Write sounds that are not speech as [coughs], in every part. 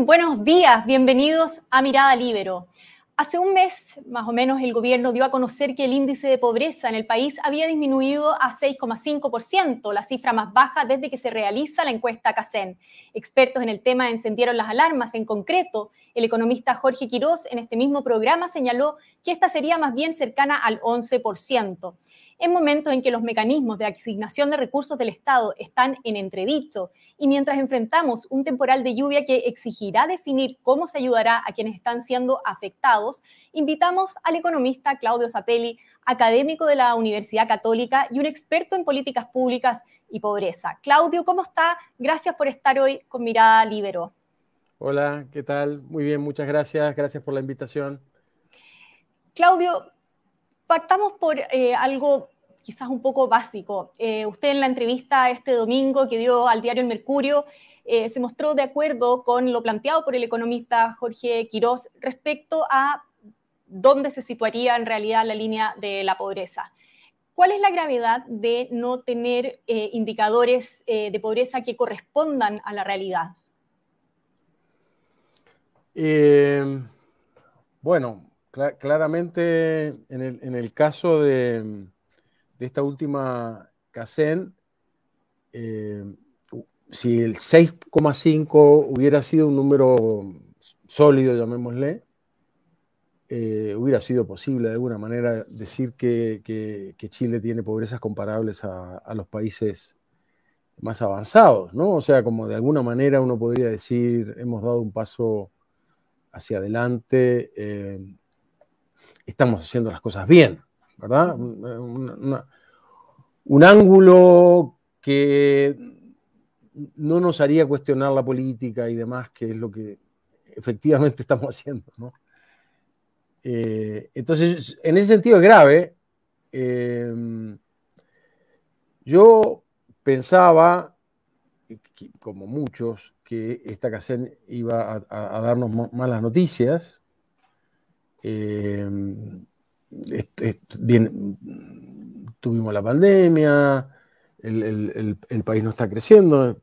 Buenos días, bienvenidos a Mirada Libero. Hace un mes, más o menos, el gobierno dio a conocer que el índice de pobreza en el país había disminuido a 6,5%, la cifra más baja desde que se realiza la encuesta CACEN. Expertos en el tema encendieron las alarmas. En concreto, el economista Jorge Quirós en este mismo programa señaló que esta sería más bien cercana al 11% en momentos en que los mecanismos de asignación de recursos del Estado están en entredicho y mientras enfrentamos un temporal de lluvia que exigirá definir cómo se ayudará a quienes están siendo afectados, invitamos al economista Claudio Zapelli, académico de la Universidad Católica y un experto en políticas públicas y pobreza. Claudio, ¿cómo está? Gracias por estar hoy con Mirada Libero. Hola, ¿qué tal? Muy bien, muchas gracias. Gracias por la invitación. Claudio, partamos por eh, algo quizás un poco básico. Eh, usted en la entrevista este domingo que dio al diario El Mercurio eh, se mostró de acuerdo con lo planteado por el economista Jorge Quirós respecto a dónde se situaría en realidad la línea de la pobreza. ¿Cuál es la gravedad de no tener eh, indicadores de pobreza que correspondan a la realidad? bueno, claramente en el caso de, de esta última CACEN, eh, si el 6,5 hubiera sido un número sólido, llamémosle, eh, hubiera sido posible de alguna manera decir que, Chile tiene pobrezas comparables a, los países más avanzados, ¿no? O sea, como de alguna manera uno podría decir, hemos dado un paso hacia adelante, eh, estamos haciendo las cosas bien. ¿Verdad? un ángulo que no nos haría cuestionar la política y demás, que es lo que efectivamente [laughs] estamos haciendo. ¿no? Eh, entonces, en ese sentido es grave. Eh, yo pensaba, como muchos, que esta CACEN iba a, darnos malas noticias. Eh, bien, tuvimos la pandemia, el, país no está creciendo,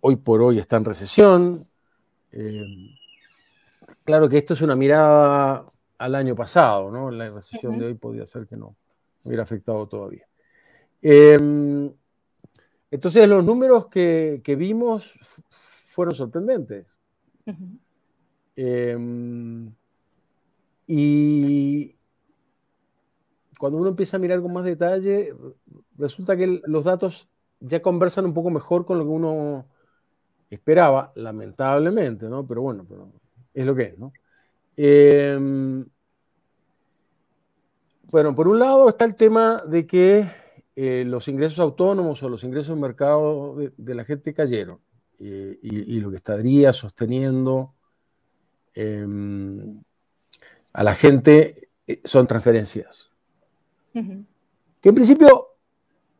hoy por hoy está en recesión. Eh, claro que esto es una mirada al año pasado, ¿no? La recesión de hoy podría ser que no hubiera afectado todavía. Em, entonces los números que, vimos fueron sorprendentes. Em, y, cuando uno empieza a mirar con más detalle, resulta que los datos ya conversan un poco mejor con lo que uno esperaba, lamentablemente, ¿no? Pero bueno, es lo que es, ¿no? Em, bueno, por un lado está el tema de que eh, los ingresos autónomos o los ingresos en mercado de, la gente cayeron eh, y, lo que estaría sosteniendo em, a la gente eh, son transferencias. Que en principio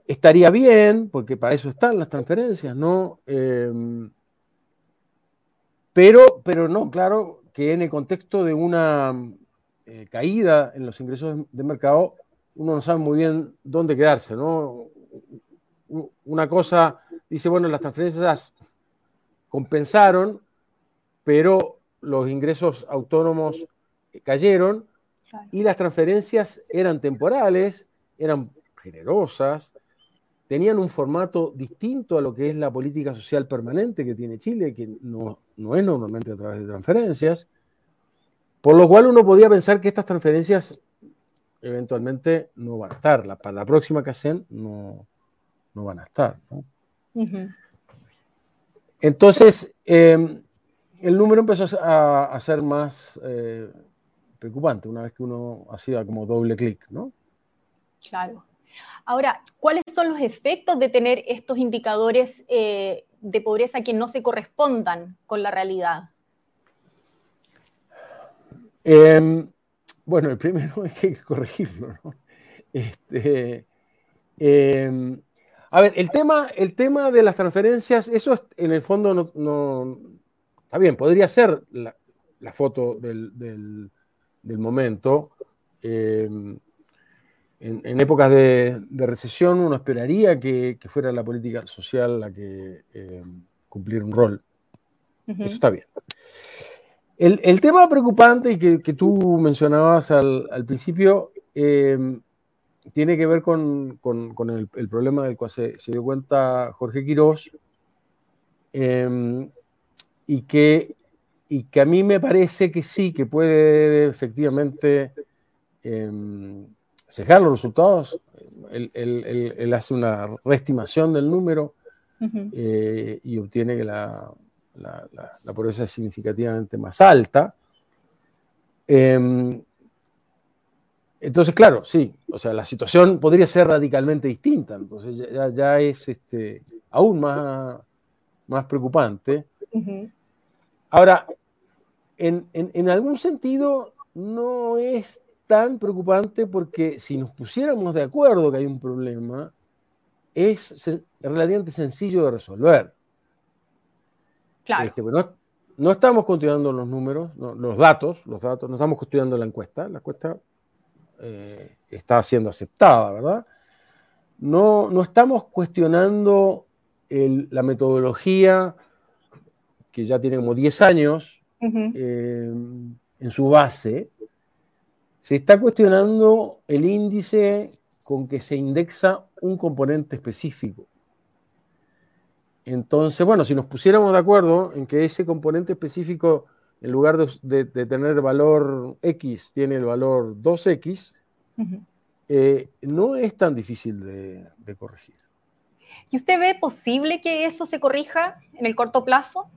estaría bien, porque para eso están las transferencias, ¿no? Em, pero, pero no, claro, que en el contexto de una eh, caída en los ingresos de mercado, uno no sabe muy bien dónde quedarse, ¿no? Una cosa dice, bueno, las transferencias compensaron, pero los ingresos autónomos cayeron, y las transferencias eran temporales, eran generosas, tenían un formato distinto a lo que es la política social permanente que tiene Chile, que no, es normalmente a través de transferencias, por lo cual uno podía pensar que estas transferencias eventualmente no van a estar, para la próxima CACEN no, no van a estar. Entonces, em, el número empezó a, ser más eh, preocupante una vez que uno hacía como doble clic, ¿no? Claro. Ahora, ¿cuáles son los efectos de tener estos indicadores eh, de pobreza que no se correspondan con la realidad? Em, bueno, el primero [laughs] es que hay que corregirlo, ¿no? Este, em, a ver, el tema, el tema de las transferencias, eso en el fondo no, está bien, podría ser la, foto del del momento. Em, en, épocas de, recesión uno esperaría que, fuera la política social la que em, cumpliera un rol. Eso está bien. El, tema preocupante y que, tú mencionabas al, principio em, tiene que ver con, el, problema del cual se, dio cuenta Jorge Quirós em, y, que, y que a mí me parece que sí, que puede efectivamente eh, cejar los resultados. Él, hace una reestimación del número eh, y obtiene que la, la, pobreza es significativamente más alta. Em, entonces, claro, sí, o sea, la situación podría ser radicalmente distinta, entonces ya, es este, aún más, más preocupante. Ahora, en, en, algún sentido no es tan preocupante porque si nos pusiéramos de acuerdo que hay un problema, es relativamente sencillo de resolver. Claro. Este, no, estamos continuando los números, los datos, los datos, no estamos construyendo la encuesta, la encuesta eh, está siendo aceptada, ¿verdad? No, no estamos cuestionando la metodología que ya tiene como 10 años eh, en su base, se está cuestionando el índice con que se indexa un componente específico. Entonces, bueno, si nos pusiéramos de acuerdo en que ese componente específico, en lugar de, tener valor X, tiene el valor 2X, eh, no es tan difícil de, corregir. ¿Y usted ve posible que eso se corrija en el corto plazo?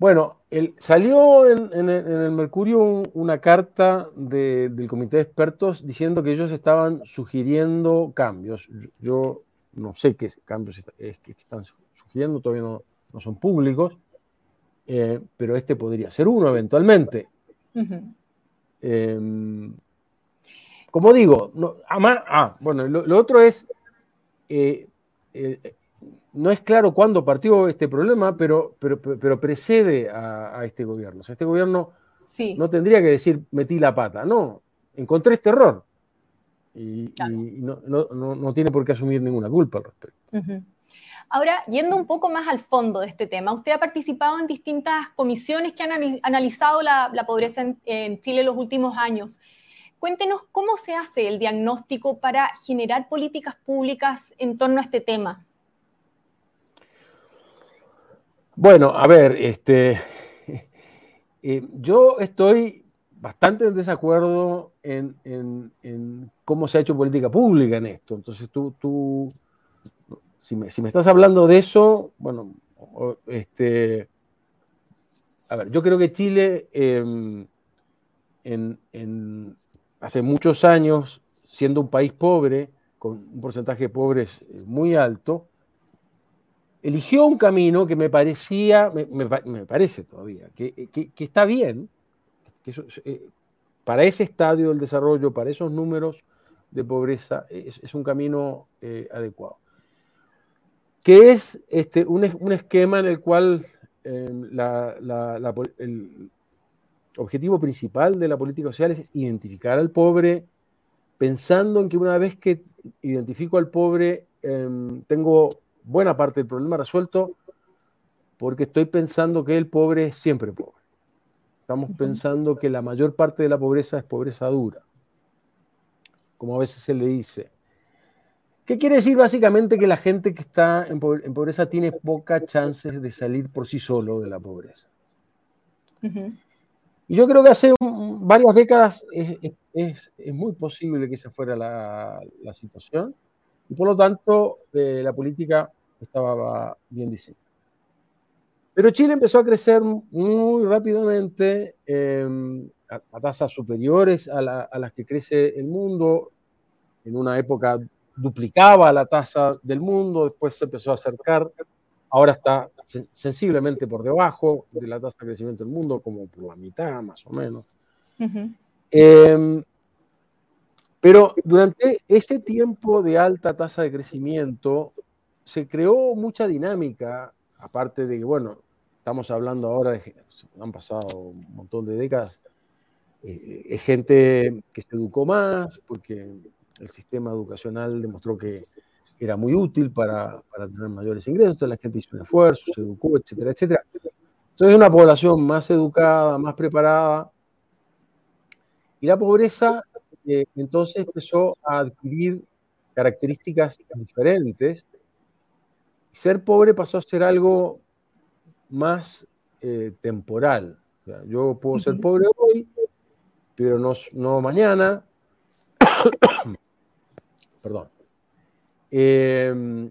Bueno, salió en, el Mercurio una carta del comité de expertos diciendo que ellos estaban sugiriendo cambios. Yo no sé qué cambios es que están sugiriendo, todavía no, son públicos, eh, pero este podría ser uno eventualmente. Em, como digo, ah, bueno, lo, otro es, eh, eh, no es claro cuándo partió este problema, pero, pero, pero precede a, este gobierno. O sea, este gobierno no tendría que decir metí la pata, no, encontré este error y, no, tiene por qué asumir ninguna culpa al respecto. Ahora, yendo un poco más al fondo de este tema, usted ha participado en distintas comisiones que han analizado la, pobreza en, en, Chile en los últimos años. Cuéntenos cómo se hace el diagnóstico para generar políticas públicas en torno a este tema. Bueno, a ver, este, [laughs] eh, yo estoy bastante en desacuerdo en, cómo se ha hecho política pública en esto. Entonces tú, tú si, me, estás hablando de eso, bueno, este, a ver, yo creo que Chile em, en, hace muchos años, siendo un país pobre, con un porcentaje de pobres eh, muy alto, eligió un camino que me parecía, me, parece todavía, que, está bien, eh, para ese estadio del desarrollo, para esos números de pobreza, es, un camino eh, adecuado. Que es este, un, esquema en el cual em, el objetivo principal de la política social es identificar al pobre, pensando en que una vez que identifico al pobre, em, tengo buena parte del problema resuelto, porque estoy pensando que el pobre es siempre pobre. Estamos pensando que la mayor parte de la pobreza es pobreza dura, como a veces se le dice. ¿Qué quiere decir básicamente que la gente que está en pobreza tiene pocas chances de salir por sí solo de la pobreza? Y yo creo que hace varias décadas es, muy posible que esa fuera la, situación y por lo tanto eh, la política estaba bien diseñada. Pero Chile empezó a crecer muy rápidamente em, a, tasas superiores a, las que crece el mundo. En una época duplicaba la tasa del mundo, después se empezó a acercar, ahora está sensiblemente por debajo de la tasa de crecimiento del mundo, como por la mitad más o menos. Em, pero durante ese tiempo de alta tasa de crecimiento se creó mucha dinámica aparte de que, bueno, estamos hablando ahora de, han pasado un montón de décadas, eh, gente que se educó más, porque el sistema educacional demostró que, era muy útil para, tener mayores ingresos, entonces la gente hizo un esfuerzo, se educó, etcétera, etcétera. Entonces es una población más educada, más preparada. Y la pobreza eh, entonces empezó a adquirir características diferentes. Ser pobre pasó a ser algo más eh, temporal. yo puedo ser pobre hoy, pero no, no mañana. [coughs] Perdón. Em,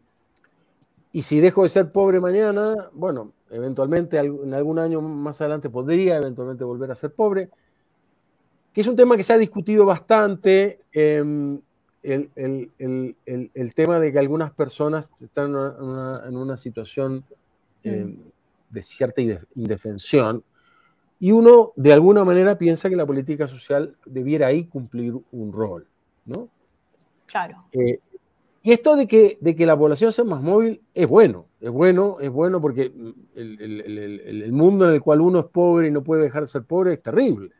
y si dejo de ser pobre mañana, bueno, eventualmente en algún año más adelante podría eventualmente volver a ser pobre, que es un tema que se ha discutido bastante, em, el, tema de que algunas personas están en una, situación em, mm. de cierta indefensión, y uno de alguna manera piensa que la política social debiera ahí cumplir un rol, ¿no? Claro. Eh, y esto de que, de que la población sea más móvil es bueno, es bueno, es bueno porque el, mundo en el cual uno es pobre y no puede dejar de ser pobre es terrible.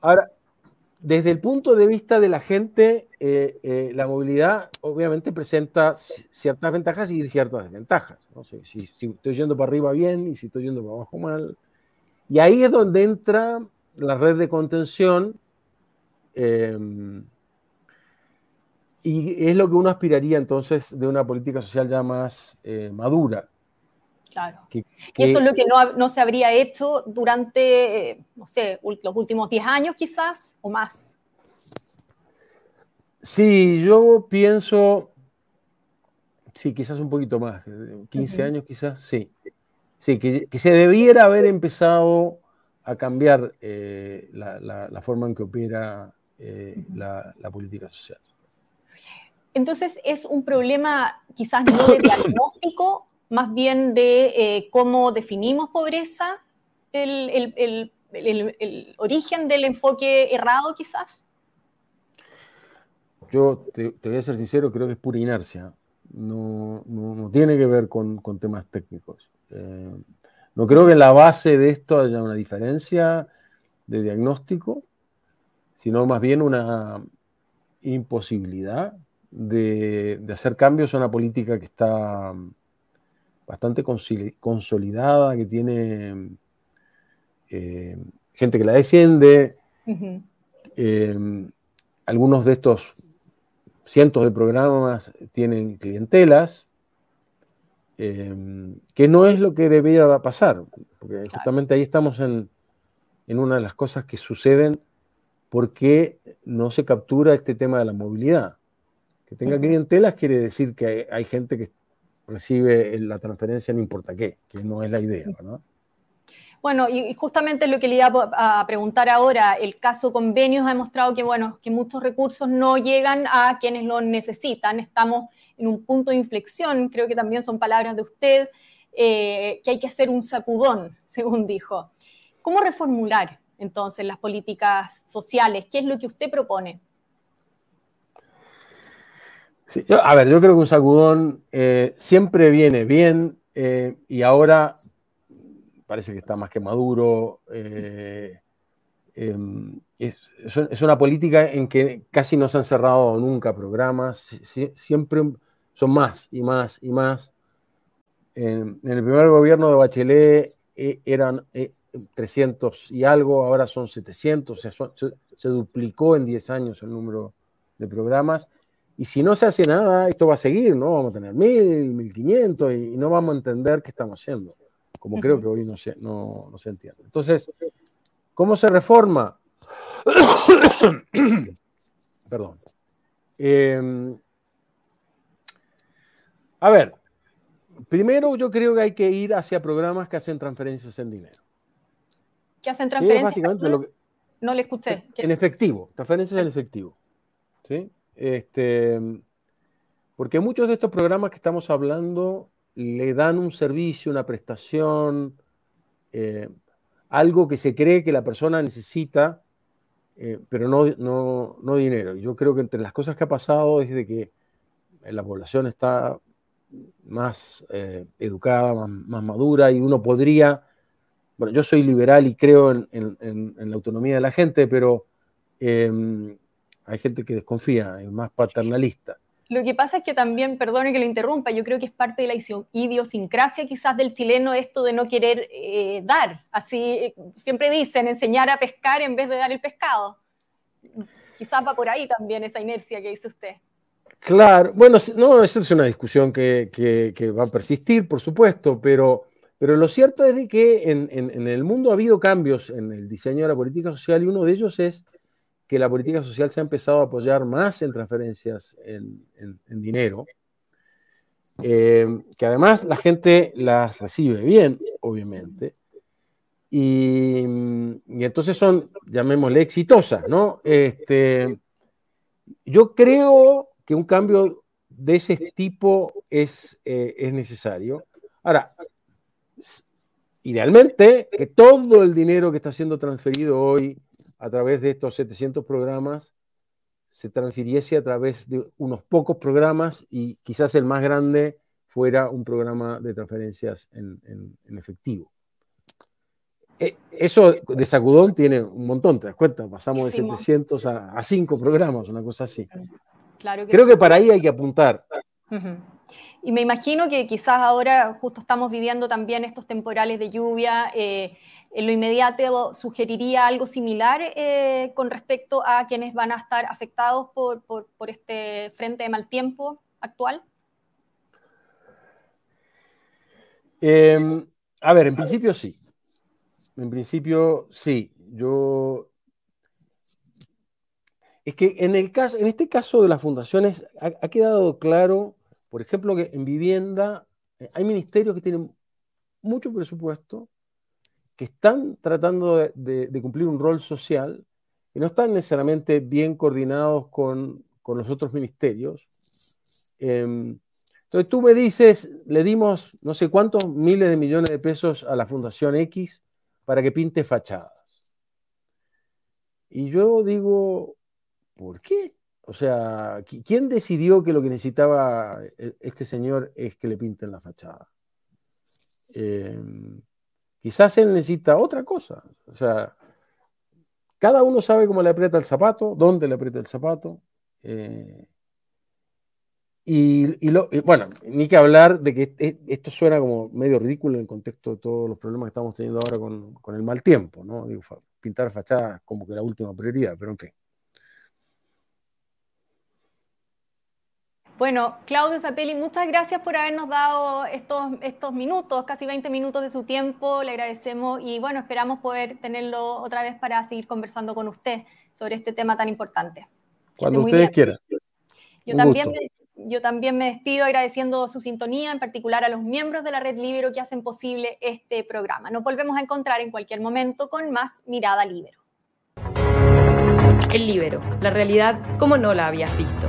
Ahora, desde el punto de vista de la gente, eh, eh, la movilidad obviamente presenta ciertas ventajas y ciertas desventajas. Si, estoy yendo para arriba bien y si estoy yendo para abajo mal. Y ahí es donde entra la red de contención. Eh, y es lo que uno aspiraría entonces de una política social ya más eh, madura. Claro. Que, eso es lo que no, no, se habría hecho durante, eh, no sé, los últimos 10 años quizás o más. Sí, yo pienso, sí, quizás un poquito más, 15 años quizás, sí. Sí, que, que, se debiera haber empezado a cambiar eh, la, la, forma en que opera la, la política social. Entonces es un problema quizás no de [coughs] diagnóstico, más bien de eh, cómo definimos pobreza, el, origen del enfoque errado quizás. Yo te, voy a ser sincero, creo que es pura inercia. No, tiene que ver con, temas técnicos. Eh, no creo que en la base de esto haya una diferencia de diagnóstico, sino más bien una imposibilidad de, hacer cambios a una política que está bastante consolidada, que tiene eh, gente que la defiende. Eh, algunos de estos cientos de programas tienen clientelas, eh, que no es lo que debería pasar, porque justamente ahí estamos en, en una de las cosas que suceden porque no se captura este tema de la movilidad. Que tenga clientelas quiere decir que hay gente que recibe la transferencia no importa qué, que no es la idea, ¿verdad? Bueno, y justamente lo que le iba a preguntar ahora, el caso convenios ha demostrado que, bueno, que muchos recursos no llegan a quienes lo necesitan. Estamos en un punto de inflexión, creo que también son palabras de usted, eh, que hay que hacer un sacudón, [laughs] según dijo. ¿Cómo reformular entonces las políticas sociales? ¿Qué es lo que usted propone? A ver, yo creo que un sacudón eh, siempre viene bien eh, y ahora parece que está más que maduro. Eh, em, es, una política en que casi no se han cerrado nunca programas, siempre son más y más y más. En, el primer gobierno de Bachelet eran 300 y algo, ahora son 700, se, se duplicó en 10 años el número de programas y si no se hace nada, esto va a seguir, ¿no? Vamos a tener mil, mil quinientos y no vamos a entender qué estamos haciendo, como creo que hoy no se, no, se entiende. Entonces, ¿cómo se reforma? [coughs] Perdón. Em, a ver, primero yo creo que hay que ir hacia programas que hacen transferencias en dinero. ¿Qué hacen transferencias? no le escuché. En efectivo, transferencias en efectivo. ¿Sí? Este, porque muchos de estos programas que estamos hablando le dan un servicio, una prestación, eh, algo que se cree que la persona necesita, eh, pero no, no, no, dinero. Yo creo que entre las cosas que ha pasado es de que la población está más eh, educada, más, madura y uno podría, bueno, yo soy liberal y creo en, en la autonomía de la gente, pero hay gente que desconfía, es más paternalista. Lo que pasa es que también, perdone que lo interrumpa, yo creo que es parte de la idiosincrasia quizás del chileno esto de no querer eh, dar. Así eh, siempre dicen, enseñar a pescar en vez de dar el pescado. Quizás va por ahí también esa inercia que dice usted. Claro, bueno, no, esa es una discusión que, va a persistir, por supuesto, pero, pero lo cierto es de que en, en, el mundo ha habido cambios en el diseño de la política social y uno de ellos es que la política social se ha empezado a apoyar más en transferencias en, dinero, eh, que además la gente las recibe bien, obviamente, y, entonces son, llamémosle, exitosas, ¿no? Este, yo creo que un cambio de ese tipo es, eh, es necesario. Ahora, idealmente, que todo el dinero que está siendo transferido hoy a través de estos 700 programas se transfiriese a través de unos pocos programas y quizás el más grande fuera un programa de transferencias en, efectivo. E, eso de sacudón tiene un montón, ¿te das cuenta? Pasamos de 700 a, 5 programas, una cosa así. Creo que para ahí hay que apuntar. Y me imagino que quizás ahora justo estamos viviendo también estos temporales de lluvia. Eh, en lo inmediato sugeriría algo similar eh, con respecto a quienes van a estar afectados por, este frente de mal tiempo actual? Em, a ver, en principio sí. En principio sí. Yo. Es que en, el caso, en este caso de las fundaciones ha quedado claro, por ejemplo, que en vivienda eh, hay ministerios que tienen mucho presupuesto que están tratando de, cumplir un rol social y no están necesariamente bien coordinados con, los otros ministerios. Em, entonces tú me dices, le dimos no sé cuántos miles de millones de pesos a la Fundación X para que pinte fachadas. Y yo digo, ¿por qué? O sea, ¿quién decidió que lo que necesitaba e, este señor es que le pinten la fachada? Eh, Quizás él necesita otra cosa. O sea, cada uno sabe cómo le aprieta el zapato, dónde le aprieta el zapato. Eh, y, bueno, ni que hablar de que esto suena como medio ridículo en el contexto de todos los problemas que estamos teniendo ahora con, con el mal tiempo, ¿no? Digo, pintar fachadas como que la última prioridad, pero en fin. Bueno, Claudio Zapelli, muchas gracias por habernos dado estos, estos minutos, casi 20 minutos de su tiempo, le agradecemos y bueno, esperamos poder tenerlo otra vez para seguir conversando con usted sobre este tema tan importante. Cuando ustedes quieran. Yo también, me, yo también me despido agradeciendo su sintonía, en particular a los miembros de la Red Libero que hacen posible este programa. Nos volvemos a encontrar en cualquier momento con más Mirada Libero. El Libero, la realidad como no la habías visto.